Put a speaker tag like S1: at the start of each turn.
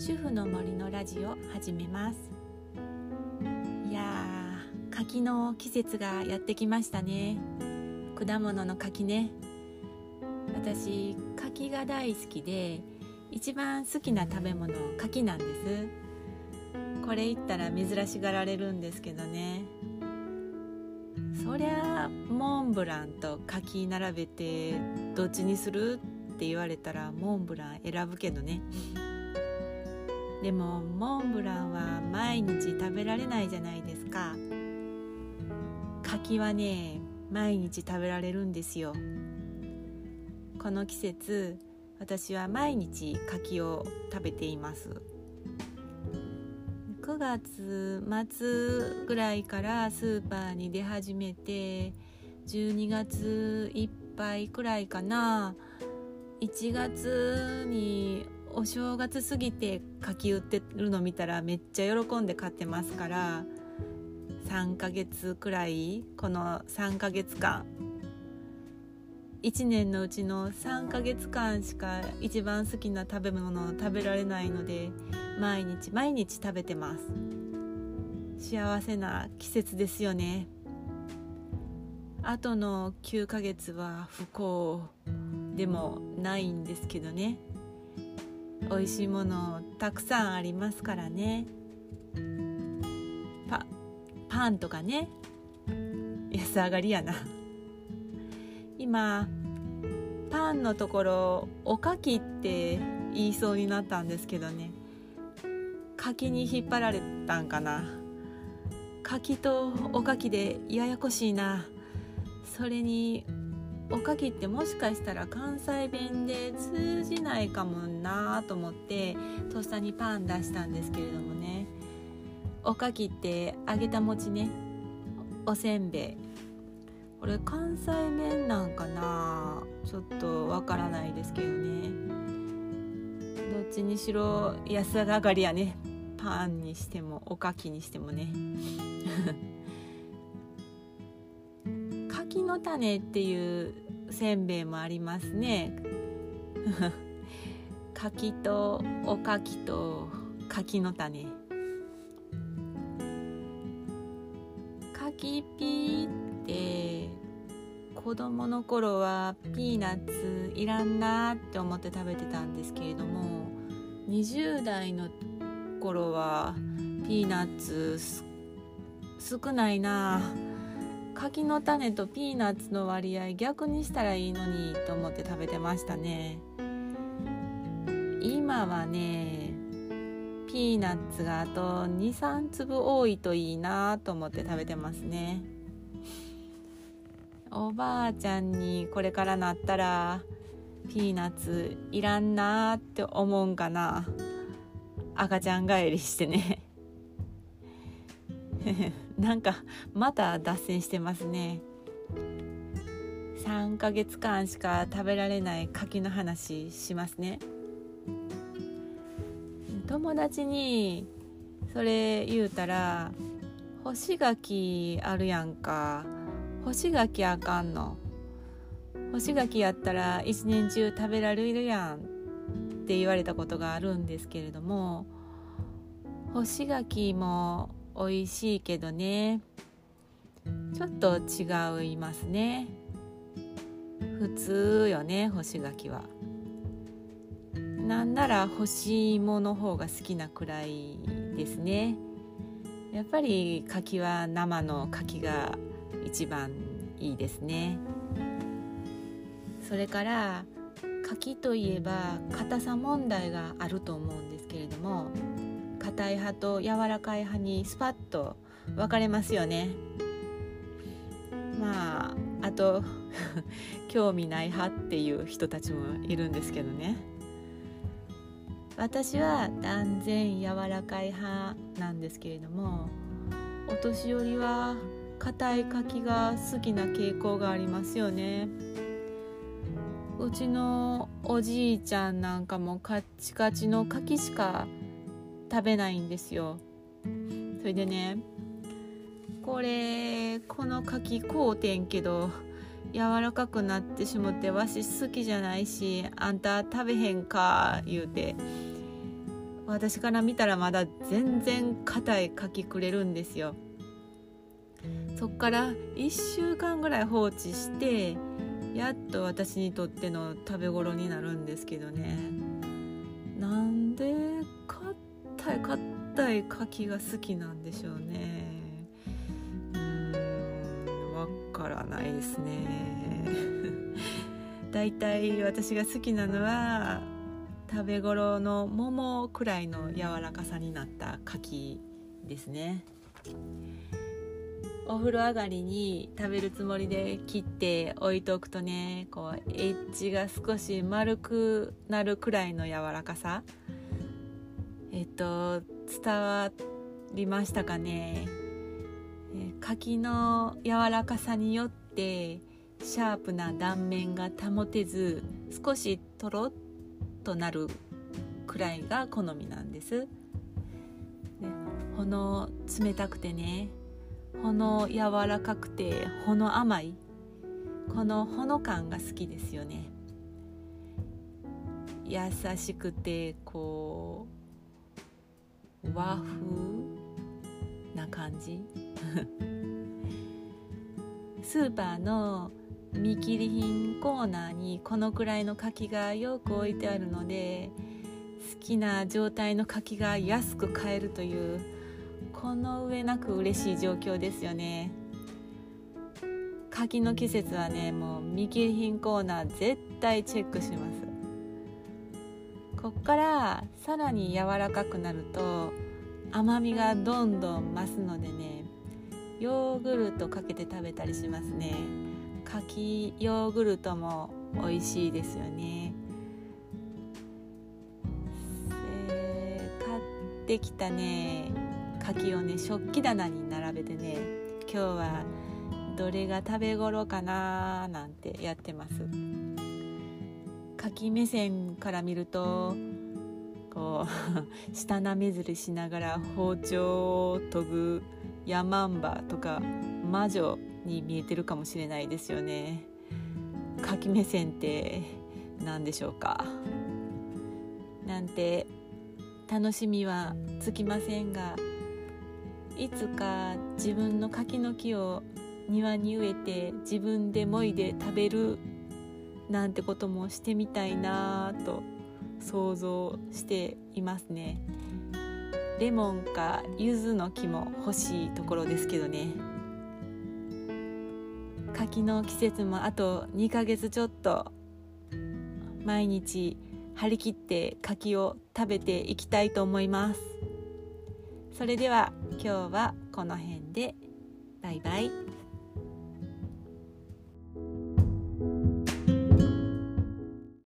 S1: 主婦の森のラジオ始めます。いやー柿の季節がやってきましたね。果物の柿ね。私柿が大好きで一番好きな食べ物柿なんです。これ言ったら珍しがられるんですけどね。そりゃモンブランと柿並べてどっちにする？って言われたらモンブラン選ぶけどね。でもモンブランは毎日食べられないじゃないですか。柿はね毎日食べられるんですよ。この季節私は毎日柿を食べています。9月末ぐらいからスーパーに出始めて12月いっぱいくらいかな。1月にお正月過ぎて柿売ってるの見たらめっちゃ喜んで買ってますから3ヶ月くらいこの3ヶ月間1年のうちの3ヶ月間しか一番好きな食べ物を食べられないので毎日毎日食べてます。幸せな季節ですよね。あとの9ヶ月は不幸でもないんですけどね。美味しいものたくさんありますからね。パパンとかね。安上がりやな。今パンのところおかきって言いそうになったんですけどね。柿に引っ張られたんかな。柿とおかきでややこしいな。それにおかきってもしかしたら関西弁で通じないかもなと思ってとっさにパン出したんですけれどもね。おかきって揚げた餅ね。おせんべい。これ関西弁なんかな？ちょっとわからないですけどね。どっちにしろ安上がりやね。パンにしてもおかきにしてもね。種っていうせんべいもありますね。柿とおかきと柿の種。柿ピーって子供の頃はピーナッツいらんなって思って食べてたんですけれども20代の頃はピーナッツ少ないな。柿の種とピーナッツの割合逆にしたらいいのにと思って食べてましたね。今はねピーナッツがあと23粒多いといいなと思って食べてますね。おばあちゃんにこれからなったらピーナッツいらんなって思うんかな。赤ちゃん帰りしてね。なんかまた脱線してますね。3ヶ月間しか食べられない柿の話しますね。友達にそれ言うたら干し柿あるやんか。干し柿あかんの。干し柿やったら一年中食べられるやん。って言われたことがあるんですけれども干し柿も美味しいけどね。ちょっと違いますね。普通よね干し柿は。なんなら干し芋の方が好きなくらいですね。やっぱり柿は生の柿が一番いいですね。それから柿といえば硬さ問題があると思うんですけれども硬い派と柔らかい派にスパッと分かれますよね。まああと 興味ない派っていう人たちもいるんですけどね。私は断然柔らかい派なんですけれどもお年寄りは硬い柿が好きな傾向がありますよね。うちのおじいちゃんなんかもカッチカチの柿しか食べないんですよ。それでねこれこの柿買うてんけど柔らかくなってしもてわし好きじゃないしあんた食べへんか言うて私から見たらまだ全然硬い柿くれるんですよ。そっから1週間ぐらい放置してやっと私にとっての食べ頃になるんですけどね。なんで硬い硬い柿が好きなんでしょうね。うんわからないですね。だいたい私が好きなのは食べ頃の桃くらいの柔らかさになった柿ですね。お風呂上がりに食べるつもりで切って置いておくとねこうエッジが少し丸くなるくらいの柔らかさ。えっと伝わりましたかね？柿の柔らかさによってシャープな断面が保てず少しとろっとなるくらいが好みなんです。でこの冷たくてねほの柔らかくてほの甘い。このほの感が好きですよね。優しくてこう和風な感じ？スーパーの見切り品コーナーにこのくらいの柿がよく置いてあるので好きな状態の柿が安く買えるというこの上なく嬉しい状況ですよね。柿の季節はねもう見切り品コーナー絶対チェックします。こっからさらに柔らかくなると甘みがどんどん増すのでねヨーグルトかけて食べたりしますね。柿ヨーグルトも美味しいですよね。え買ってきたね柿をね食器棚に並べてね今日はどれが食べ頃かななんてやってます。柿目線から見るとこう 舌なめずりしながら包丁を研ぐヤマンバとか魔女に見えてるかもしれないですよね。柿目線って何でしょうか。なんて楽しみはつきませんがいつか自分の柿の木を庭に植えて自分でもいで食べるなんてこともしてみたいなと想像していますね。レモンか柚子の木も欲しいところですけどね。柿の季節もあと2ヶ月ちょっと毎日張り切って柿を食べていきたいと思います。それでは今日はこの辺で。バイバイ。